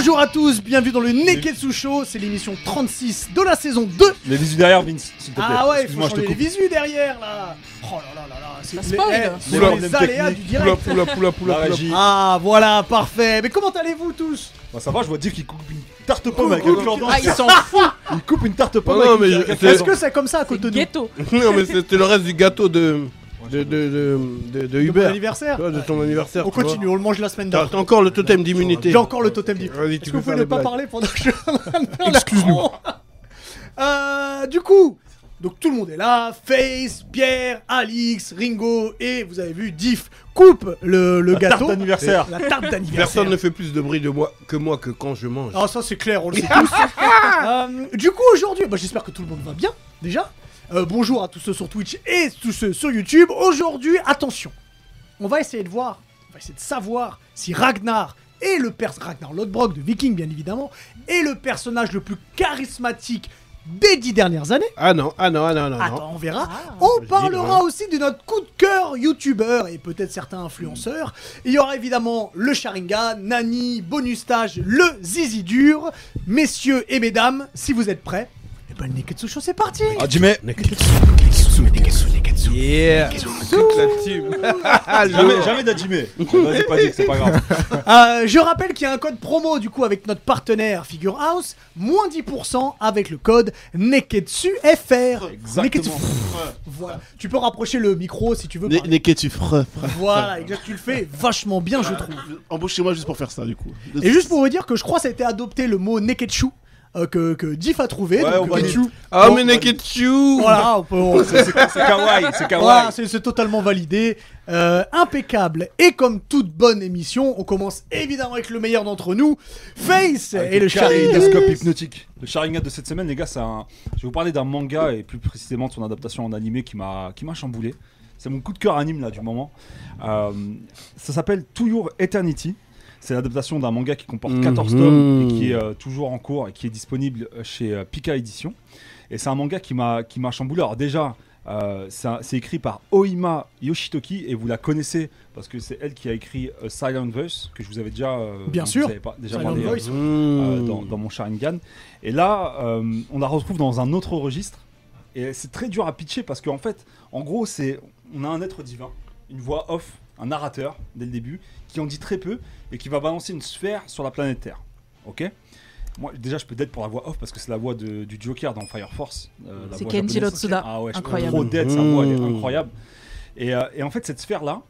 Bonjour à tous, bienvenue dans le Neketsu Show, c'est l'émission 36 de la saison 2. Les visus derrière, Vince, s'il te plaît. Ah ouais, il faut Excuse-moi, je te changer les coupe. visus derrière là. Oh là là là là, c'est Ça les, spoil. eh, c'est Oula, les problème aléas du direct. Poula, poula, poula, poula, La poula. régie. Ah voilà, parfait. Mais comment allez-vous tous? Bah, ça va, je vois dire qu'il coupe une tarte pomme avec un. Ah, ils s'en foutent. Il coupe une tarte pomme Ah non, avec mais je- Est-ce que c'est comme ça à C'est Cotonou? ghetto. Non, mais c'était le reste du gâteau de, de, de, de, de, de anniversaire ton anniversaire. On vois. continue, on le mange la semaine d'après. t'as encore le totem d'immunité. J'ai encore le totem. Vas-y, Est-ce que vous pouvez ne pas parler pendant que je Excuse-nous. Euh, du coup, donc tout le monde est là. Face, Pierre, Alix, Ringo et vous avez vu Diff coupe le, le La gâteau. tarte d'anniversaire. La tarte d'anniversaire. Personne ne fait plus de bruit de moi que moi que quand je mange. Ah ça c'est clair, on le sait tous. Euh, du coup aujourd'hui, bah, j'espère que tout le monde va bien déjà. Euh, bonjour à tous ceux sur Twitch et tous ceux sur YouTube. Aujourd'hui, attention, on va essayer de voir, on va essayer de savoir si Ragnar est le pers Ragnar Lodbrok de Viking bien évidemment est le personnage le plus charismatique des dix dernières années. Ah non, ah non, ah non, non, non. Attends, on verra. Ah. On parlera dis, aussi de notre coup de cœur youtubeur et peut-être certains influenceurs. Il y aura évidemment le Sharingan, Nani, bonus stage, le Zizi dur. Messieurs et mesdames, si vous êtes prêts, et ben le Neketsu Show c'est parti Ah, Jimmy, Yeah Toute la team. jamais, jamais d'Ajime. Vas-y, pas dit c'est pas grave. Euh, Je rappelle qu'il y a un code promo du coup avec notre partenaire Figure House, moins 10% avec le code Neketsu FR. Exactement. Neketsu. Voilà. Tu peux rapprocher le micro si tu veux. Ne- parler. Neketsu frère. Voilà, exact, tu le fais vachement bien, je trouve. Embauchez-moi juste pour faire ça du coup. Et juste pour vous dire que je crois que ça a été adopté le mot Neketsu euh, que, que Diff a trouvé. Ouais, donc, on euh. Ah, mais Neketsu Voilà, peut- on- C'est kawaii, c'est voilà, kawaii. c'est c'est totalement validé. Euh, impeccable. Et comme toute bonne émission, on commence évidemment avec le meilleur d'entre nous, Face Avec et le Sharingan. kaléidoscope hypnotique. Le Sharingan de cette semaine, les gars, c'est un... je vais vous parler d'un manga et plus précisément de son adaptation en animé qui m'a qui m'a chamboulé. C'est mon coup de cœur anime là du moment. Euh, ça s'appelle To Your Eternity. C'est l'adaptation d'un manga qui comporte 14 Mhm. tomes et qui est euh, toujours en cours et qui est disponible euh, chez euh, Pika Édition. Et c'est un manga qui m'a qui m'a chamboulé. Alors déjà, euh, c'est écrit par Oima Yoshitoki et vous la connaissez parce que c'est elle qui a écrit euh, Silent Voice que je vous avais déjà euh, Bien sûr. avez pas- déjà Silent parlé, Voice. Mmh. dans, dans mon Sharingan. Et là, euh, on la retrouve dans un autre registre. Et c'est très dur à pitcher parce qu'en fait, en gros, c'est on a un être divin, une voix off, un narrateur dès le début, qui en dit très peu et qui va balancer une sphère sur la planète Terre. Ok? Moi, déjà, je peux d'être pour la voix off parce que c'est la voix de- du Joker dans Fire Force. euh, C'est voix Kenjiro japonaise. Tsuda. Ah ouais, Incroyable. trop d'être, sa voix, elle est Mmh. incroyable. Et, euh, et en fait, cette sphère-là,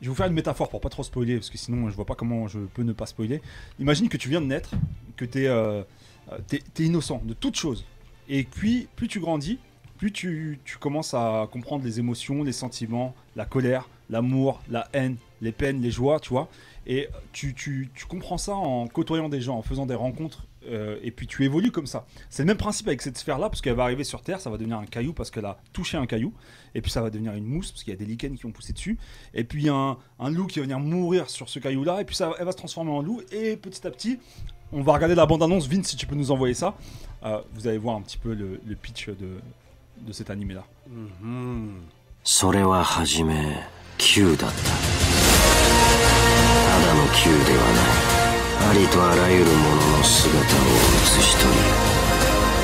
je vais vous faire une métaphore pour pas trop spoiler, parce que sinon je vois pas comment je peux ne pas spoiler. Imagine que tu viens de naître, que tu es, innocent de toute chose. Et puis, plus tu grandis, plus tu, tu commences à comprendre les émotions, les sentiments, la colère, l'amour, la haine, les peines, les joies, tu vois. Et tu, tu, tu, comprends ça en côtoyant des gens, en faisant des rencontres, euh, et puis tu évolues comme ça. C'est le même principe avec cette sphère-là, parce qu'elle va arriver sur Terre, ça va devenir un caillou parce qu'elle a touché un caillou, et puis ça va devenir une mousse, parce qu'il y a des lichens qui ont poussé dessus, et puis un, un loup qui va venir mourir sur ce caillou-là, et puis ça, elle va se transformer en loup, et petit à petit, on va regarder la bande-annonce, Vin, si tu peux nous envoyer ça, euh, vous allez voir un petit peu le, pitch de, de cet animé-là. Mm -hmm. だった。ただの球ではない。ありとあらゆるものの姿を写し取り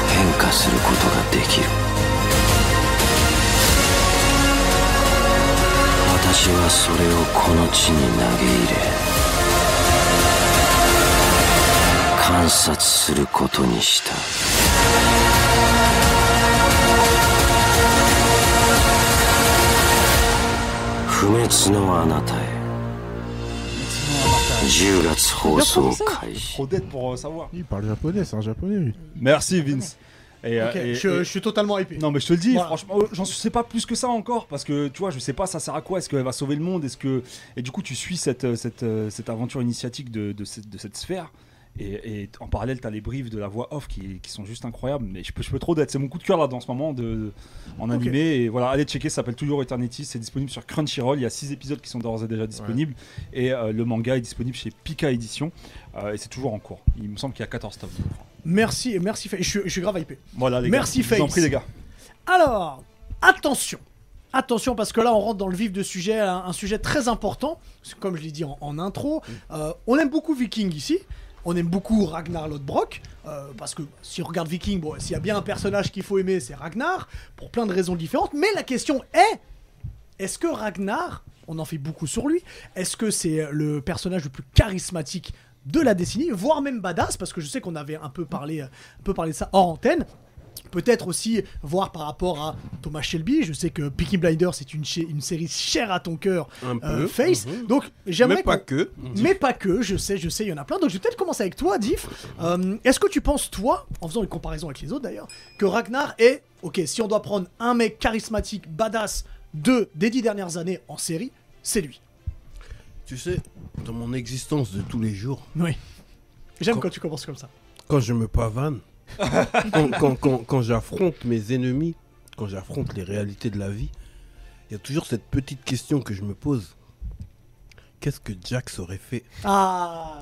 変化することができる。私はそれをこの地に投げ入れ観察することにした。不滅のあなたへ10月放送開始 Trop d'être pour euh, savoir. Il parle japonais, c'est un japonais lui. Merci Vince. Et, euh, Ok, et- je, et- je suis totalement hypé. Non mais je te le dis, Voilà. franchement, euh, j'en sais pas plus que ça encore parce que tu vois, je sais pas ça sert à quoi, est-ce qu'elle va sauver le monde, est-ce que et du coup tu suis cette euh, cette, euh, cette aventure initiatique de, de cette, de cette sphère Et, et en parallèle tu as les briefs de la voix off qui, qui sont juste incroyables, mais je peux je peux trop d'être, c'est mon coup de cœur là dans ce moment de, de- en animé et voilà, allez checker, ça s'appelle toujours Eternity, c'est disponible sur Crunchyroll, il y a 6 épisodes qui sont d'ores et déjà disponibles et euh, le manga est disponible chez Pika Édition euh, et c'est toujours en cours. Il me semble qu'il y a 14 tomes. Merci, merci. Je, suis- je suis grave hypé. Voilà les Merci, gars. En Face. prie les gars. Alors, attention. Attention parce que là on rentre dans le vif de sujet, un, un sujet très important. Comme je l'ai dit en, en intro, euh, on aime beaucoup Viking ici. On aime beaucoup Ragnar Lodbrok. euh, parce que si on regarde Viking, s'il y a bien un personnage qu'il faut aimer, c'est Ragnar. Pour plein de raisons différentes. Mais la question est est-ce que Ragnar, on en fait beaucoup sur lui, est-ce que c'est le personnage le plus charismatique de la décennie, voire même badass, parce que je sais qu'on avait un peu parlé, un peu parlé de ça hors antenne. Peut-être aussi voir par rapport à Thomas Shelby. Je sais que Peaky Blinders c'est une, série chère à ton cœur, Un euh. Face. Mhm. Donc j'aimerais Mais pas que. mais pas que, je sais, je sais, il y en a plein. Donc je vais peut-être commencer avec toi, Diff. Euh, Est-ce que tu penses, toi, en faisant une comparaison avec les autres d'ailleurs, que Ragnar est, ok, si on doit prendre un mec charismatique, badass de des dix dernières années en série, c'est lui. Tu sais, dans mon existence de tous les jours, Oui. J'aime Quand- quand tu commences comme ça. quand je me pavane, quand, quand, quand, quand j'affronte mes ennemis, quand j'affronte les réalités de la vie, il y a toujours cette petite question que je me pose. Qu'est-ce que Jax aurait fait Ah,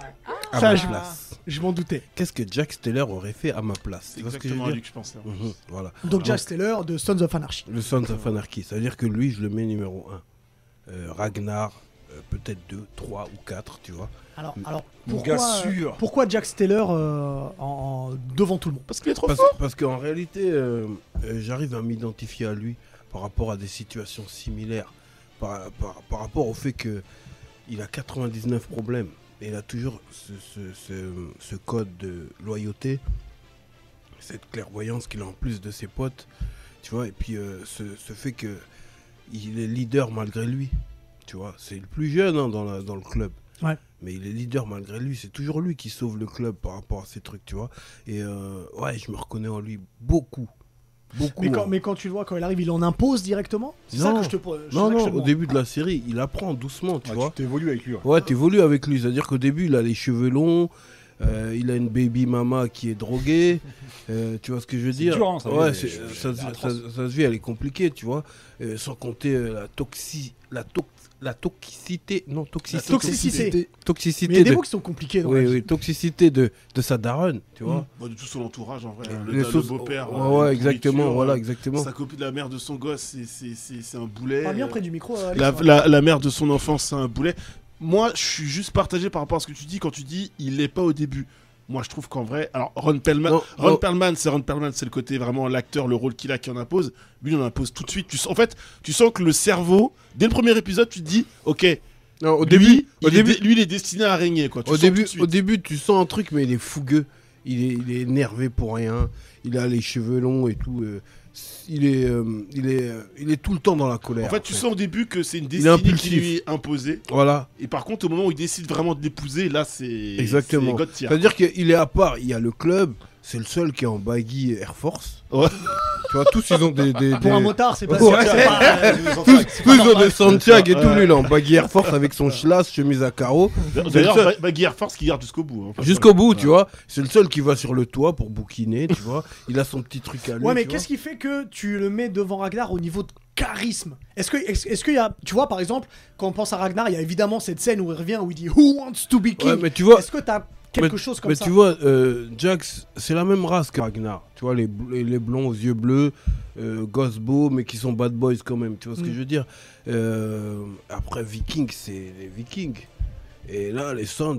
à Ça, ma je- place je m'en doutais. Qu'est-ce que Jax Taylor aurait fait à ma place C'est ce que à lui que je pensais. Mhm, Voilà. Donc Jack Steller de Sons of Anarchy. Le Sons of Anarchy. C'est-à-dire que lui, je le mets numéro 1. Ragnar, euh, peut-être 2, 3 ou 4, tu vois. Alors, alors pourquoi, sûr. pourquoi Jack Steller euh, en, en- devant tout le monde? Parce qu'il est trop Parce, fort. parce qu'en réalité, euh, euh, j'arrive à m'identifier à lui par rapport à des situations similaires. Par, par- par rapport au fait que il a 99 problèmes. Et il a toujours ce, ce- ce- ce code de loyauté, cette clairvoyance qu'il a en plus de ses potes. Tu vois, et puis euh, ce, ce fait que il est leader malgré lui. Tu vois, c'est le plus jeune hein, dans, la- dans le club. Ouais. Mais il est leader malgré lui. C'est toujours lui qui sauve le club par rapport à ces trucs, tu vois. Et euh, ouais, je me reconnais en lui beaucoup. Beaucoup. mais quand, hein. mais quand tu le vois, quand il arrive, il en impose directement? C'est ça Non. que je te Non, je te non, au début de la série, il apprend doucement, tu Ouais, vois. tu t'évolues avec lui. ouais. Ouais, t'évolues avec lui. C'est-à-dire qu'au début, il a les cheveux longs. euh, il a une baby mama qui est droguée. euh, tu vois ce que je veux dire? dur, hein, ça, Ouais, ça, ça- atroce. ça- ça se vit, elle est compliquée, tu vois. Euh, sans compter euh, la, toxi... la, tox- la toxicité. Non, toxicité. toxicité. Toxicité Mais il y a des de... mots qui sont compliqués dans Oui, la oui, toxicité de, de sa daronne, tu vois. Bon, de tout son entourage en vrai. Les Le, le sauces- beau-père. Ouais, euh, ouais, exactement, voilà, euh, exactement. Sa copine, la mère de son gosse, c'est- c'est- c'est c'est un boulet. Parle bien euh, près du micro. Alex, La, la- la mère de son enfance, c'est un boulet. Moi, je suis juste partagé par rapport à ce que tu dis quand tu dis il n'est pas au début. Moi, je trouve qu'en vrai, alors Ron Perlman, Non, Ron non. Perlman, c'est Ron Perlman, c'est le côté vraiment l'acteur, le rôle qu'il a qui en impose. Lui, il en impose tout de suite. Tu sens- en fait, tu sens que le cerveau, dès le premier épisode, tu te dis, ok, Non, au lui, début, il au est début, dé- lui, il est destiné à régner, quoi. Tu au début, au tu sens un truc, mais il est fougueux. Il est, il est énervé pour rien. Il a les cheveux longs et tout. euh, il est, euh, il est, euh, il est tout le temps dans la colère. En fait, tu sens au début que c'est une est destinée qui lui est imposée. Voilà. Et par contre, au moment où il décide vraiment de l'épouser, là, c'est. Exactement. C'est-à-dire qu'il est à part. Il y a le club. C'est le seul qui est en baggy Air Force. Ouais. Tu vois, tous ils ont des. des- Pour un motard, c'est pas Ouais. c'est pas, euh, Tous, tous ils ont des Santiago et tout. Lui, il est en baggy Air Force avec son schlass, chemise à carreaux. D'ailleurs, C'est le seul- Ba- Baggy Air Force qui garde jusqu'au bout. hein. Jusqu'au bout, tu vois. C'est le seul qui va sur le toit pour bouquiner, tu vois. Il a son petit truc à lui. Ouais, mais qu'est-ce qui fait que tu le mets devant Ragnar au niveau de charisme? Est-ce que, est-ce, qu'il y a, tu vois, par exemple, quand on pense à Ragnar, il y a évidemment cette scène où il revient où il dit Who wants to be king? Ouais, mais tu vois, Est-ce que t'as quelque mais, chose comme mais ça tu vois, euh, Jax, c'est la même race que Ragnar. Tu vois, les, les blonds aux yeux bleus, euh, gosses beaux, mais qui sont bad boys quand même. Tu vois ce que Mm. je veux dire? Euh, Après, Vikings, c'est les Vikings. Et là, les Sands,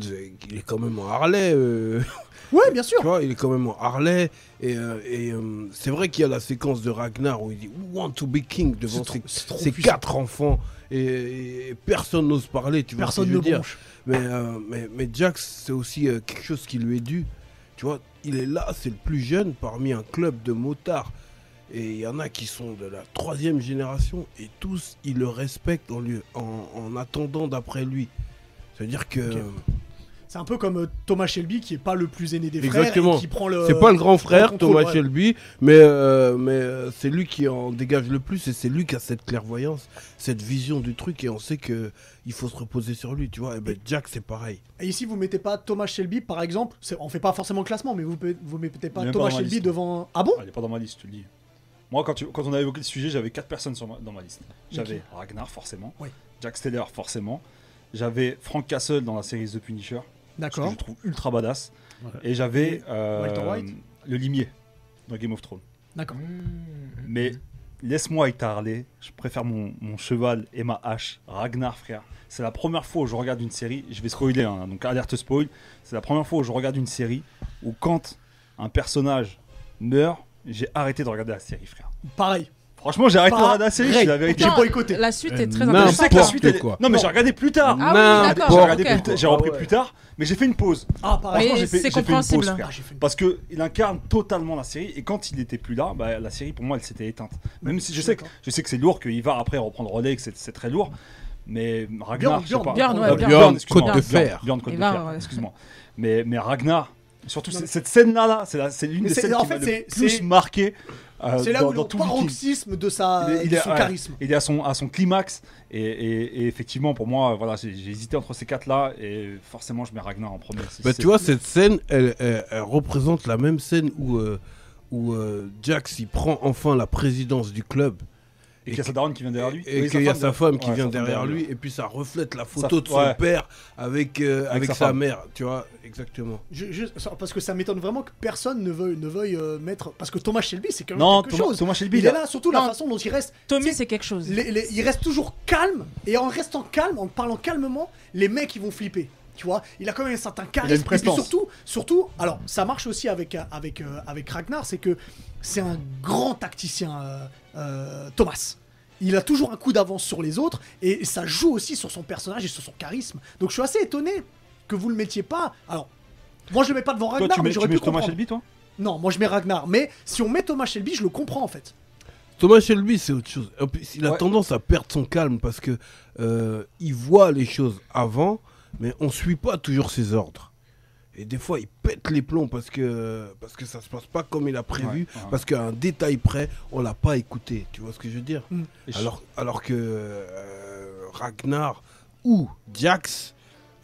il est quand même en Harley. euh, Ouais, bien sûr. tu vois, il est quand même en Harley. Et, euh, et, euh, c'est vrai qu'il y a la séquence de Ragnar où il dit Who want to be king? devant ses, trop quatre enfants. Et, et personne n'ose parler. Tu vois ce que Personne je ne veux dire bronche. mais, euh, mais, mais Jax, c'est aussi quelque chose qui lui est dû. Tu vois, il est là, c'est le plus jeune parmi un club de motards. Et il y en a qui sont de la troisième génération et tous, ils le respectent en, lui, en, en attendant d'après lui. C'est-à-dire que. C'est un peu comme euh, Thomas Shelby qui est pas le plus aîné des Exactement. frères et qui prend le. c'est pas le grand frère, Thomas ouais. Shelby, mais, euh, mais euh, c'est lui qui en dégage le plus et c'est lui qui a cette clairvoyance, cette vision du truc et on sait que il faut se reposer sur lui, tu vois. Et ben Jack, c'est pareil. Et ici, vous mettez pas Thomas Shelby, par exemple. On fait pas forcément le classement, mais vous, vous mettez pas Thomas pas Shelby liste. devant. Ah bon? Ah, il est pas dans ma liste, je te le dis. Moi, quand, tu- quand on a évoqué le sujet, j'avais 4 personnes sur ma- dans ma liste. J'avais Ragnar, forcément. Oui. Jack Steller, forcément. J'avais Frank Castle dans la série The Punisher. Parce que D'accord. je trouve ultra badass. Ouais. Et j'avais euh, le limier dans Game of Thrones. D'accord. Mais laisse-moi avec ta Harley. Je préfère mon, mon cheval et ma hache. Ragnar, frère. C'est la première fois où je regarde une série. Je vais spoiler, hein, donc alerte spoil. C'est la première fois où je regarde une série où quand un personnage meurt, j'ai arrêté de regarder la série, frère. Pareil. Franchement, j'ai arrêté de regarder la série. Je suis la vérité. J'ai boycotté. La suite Euh, est très Je sais intéressante. que la suite. elle- quoi. Non, mais j'ai regardé plus tard. Ah oui, d'accord. J'ai regardé ok. plus tard- j'ai repris plus tard, mais j'ai fait une pause. Ah, pareil. C'est j'ai fait une compréhensible. pause, frère. Ah, j'ai fait une- Parce que il incarne totalement la série et quand il était plus là, bah, la série pour moi elle s'était éteinte. Même si je sais que je sais que c'est lourd, qu'il va après reprendre relais, que c'est c'est très lourd. Mais Ragnar, Bjorn, je sais pas. Bjorn, ouais, Euh, Côte de Fer. Bjorn, Côte de là, Fer, excuse-moi. Mais, mais Ragnar, surtout c'est- cette scène-là, c'est la- c'est l'une des c'est- scènes qui fait, m'a le c'est- plus c'est- marqué euh, C'est là dans, où dans le paroxysme de, sa, Il est- il de est- son ouais, charisme. Il est à son, à son climax et, et- et effectivement pour moi voilà j'ai hésité entre ces quatre là et forcément je mets Ragnar en premier. Bah, c'est- tu vois, cette scène, elle, elle- elle représente la même scène où, euh, où euh, Jax il prend enfin la présidence du club. Et qu'il y a sa daronne qui vient derrière lui Et qu'il y a femme, sa femme qui ouais, vient derrière lui, et puis ça reflète la photo Sa- de son ouais. père avec, euh, avec, sa sa, mère, tu vois, exactement. Je- je- parce que ça m'étonne vraiment que personne ne veuille, ne veuille euh, mettre. Parce que Thomas Shelby, c'est quand même Non, quelque Thomas, chose. Thomas Shelby, il il est a- là, surtout la façon dont il reste. Tommy, c'est quelque chose. les- les- il reste toujours calme, et en restant calme, en parlant calmement, les mecs ils vont flipper. Tu vois, il a quand même un certain charisme. Il a une et puis surtout, surtout, alors ça marche aussi avec euh, avec euh, avec Ragnar, c'est que c'est un grand tacticien, euh, euh, Thomas. Il a toujours un coup d'avance sur les autres et ça joue aussi sur son personnage et sur son charisme. Donc je suis assez étonné que vous le mettiez pas. Alors, moi je le mets pas devant Toi, Ragnar, tu mais mets, j'aurais tu pu mets Thomas comprendre. Shelby, toi? Non, moi je mets Ragnar. Mais si on met Thomas Shelby, je le comprends en fait. Thomas Shelby, c'est autre chose. En plus, il a Ouais. tendance à perdre son calme parce que euh, il voit les choses avant, mais on suit pas toujours ses ordres. Et des fois, il pète les plombs parce que, parce que ça se passe pas comme il a prévu, Ouais, ouais. parce qu'à un détail près, on l'a pas écouté. Tu vois ce que je veux dire je- alors, alors que euh, Ragnar ou Jax,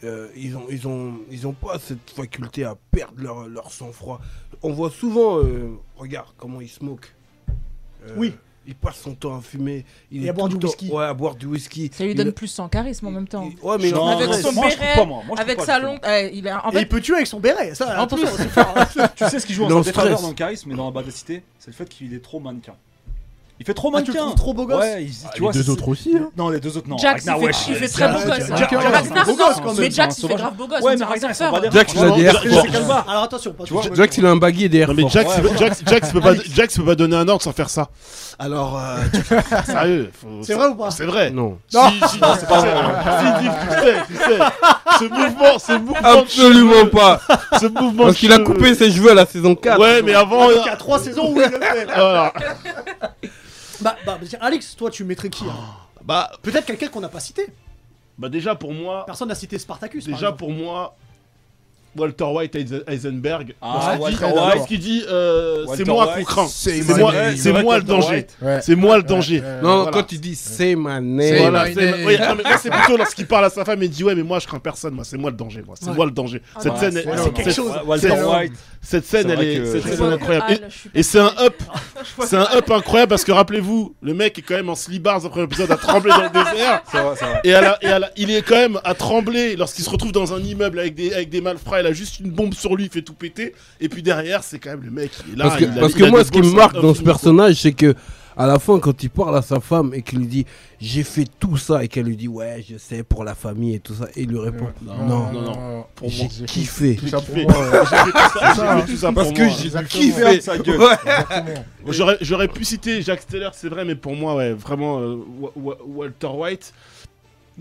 euh, ils ont, ils ont, ils ont pas cette faculté à perdre leur, leur sang-froid. On voit souvent, euh, regarde comment il smoke. Euh, Oui. Il passe son temps à fumer. Il Et est à boire du temps- whisky. Ouais, à boire du whisky. Ça lui Il- donne plus son charisme en même temps. il- Ouais, mais Non, Avec non, son moi, je trouve béret, pas, moi. Avec pas, sa longue. euh, il en Et il fait, peut tuer avec son béret. Ça, En attention, plus. c'est fort. Tu sais ce qui joue en Dans sa le défaveur dans le charisme et dans la badacité C'est le fait qu'il est trop mannequin. Il fait trop Ah, tu le mannequin. trouves trop beau gosse Ouais, il- Ah, tu les vois, deux c'est- autres aussi. Hein. Non, les deux autres, non. Jax, il fait, wesh, il fait c'est très beau gosse. Ragnar, beau quand Mais même. C'est il un fait grave beau gosse. Ouais, mais Ragnar, il a des Jax, Air c'est Force. quel bas. Alors attention, Tu vois, il a un baggy derrière. Non mais Jax, Jax, Jax peut pas, peut pas donner un ordre sans faire ça. Alors, euh, sérieux. faut- C'est vrai ou pas? C'est vrai. Non. Non, c'est pas vrai. Si, tu sais, tu sais. Ce mouvement, ce mouvement. Absolument pas. Ce mouvement. Parce qu'il a coupé ses cheveux à la saison 4. Ouais, mais avant. Donc, Il y a trois saisons où il le fait. Voilà. Bah, bah, tiens, Alex, toi, tu mettrais qui alors Bah, Peut-être quelqu'un qu'on n'a pas cité. bah déjà pour moi, Personne n'a cité Spartacus. par déjà exemple. pour moi, Walter White Eisen- Heisenberg. Ah, Walter White. lorsqu'il dit, euh, c'est moi qu'on craint. c'est moi, name. c'est moi le danger. C'est moi le danger. Non, quand il dit c'est ma name. Voilà, c'est- plutôt lorsqu'il parle à sa femme et dit ouais mais moi je crains personne moi c'est moi le danger moi c'est moi le danger cette scène c'est quelque chose. Walter C'est- White. cette scène elle est incroyable Et- c'est un up c'est un up incroyable parce que rappelez-vous le mec est quand même en slibars dans le premier épisode à trembler dans le désert et, il est quand même à trembler lorsqu'il se retrouve dans un immeuble avec des, avec des malfrats il a juste une bombe sur lui il fait tout péter et puis derrière c'est quand même le mec il est là Parce que, il a- parce il que a moi, ce qui me marque dans ce personnage, c'est que à la fin, quand il parle à sa femme et qu'il lui dit j'ai fait tout ça et qu'elle lui dit ouais, je sais pour la famille et tout ça, et il lui répond Non, non, non, non. Pour j'ai moi, kiffé. Tout ça J'ai pour kiffé. J'ai fait tout ça, j'ai ça, fait tout ça Parce pour que moi. j'ai Exactement. kiffé. Sa gueule. J'aurais, j'aurais pu citer Jacques Steller, c'est vrai, mais pour moi, ouais, vraiment, euh, Wa- Wa- Walter White.